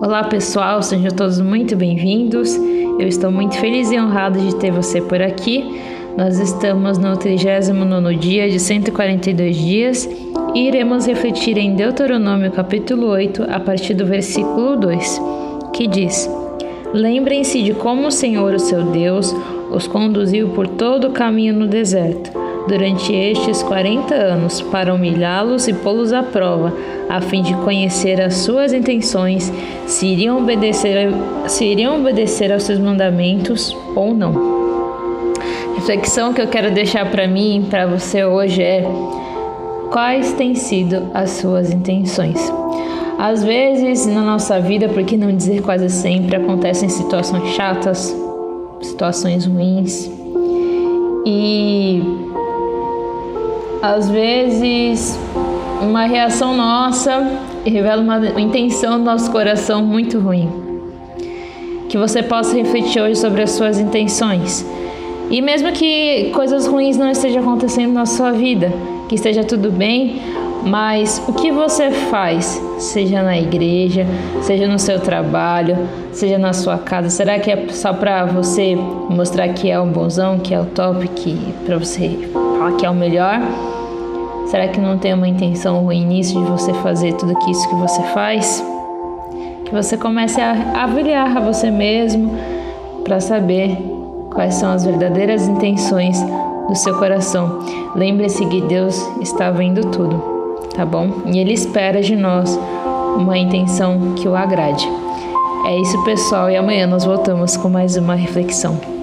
Olá pessoal, sejam todos muito bem-vindos. Eu estou muito feliz e honrado de ter você por aqui. Nós estamos no 39 dia de 142 dias e iremos refletir em Deuteronômio capítulo 8 a partir do versículo 2, que diz: Lembrem-se de como o Senhor, o seu Deus, os conduziu por todo o caminho no deserto durante estes 40 anos para humilhá-los e pô-los à prova, a fim de conhecer as suas intenções, se iriam obedecer, se iriam obedecer aos seus mandamentos ou não. A reflexão que eu quero deixar para mim, para você hoje é: quais têm sido as suas intenções? Às vezes na nossa vida, por que não dizer quase sempre, acontecem situações chatas, situações ruins. E às vezes uma reação nossa revela uma intenção do nosso coração muito ruim. Que você possa refletir hoje sobre as suas intenções. E mesmo que coisas ruins não estejam acontecendo na sua vida, que esteja tudo bem, mas o que você faz, seja na igreja, seja no seu trabalho, seja na sua casa, será que é só para você mostrar que é o bonzão, que é o top, que para você falar que é o melhor? Será que não tem uma intenção ruim nisso de você fazer tudo isso que você faz? Que você comece a avaliar a você mesmo para saber quais são as verdadeiras intenções do seu coração. Lembre-se que Deus está vendo tudo, tá bom? E Ele espera de nós uma intenção que o agrade. É isso, pessoal, e amanhã nós voltamos com mais uma reflexão.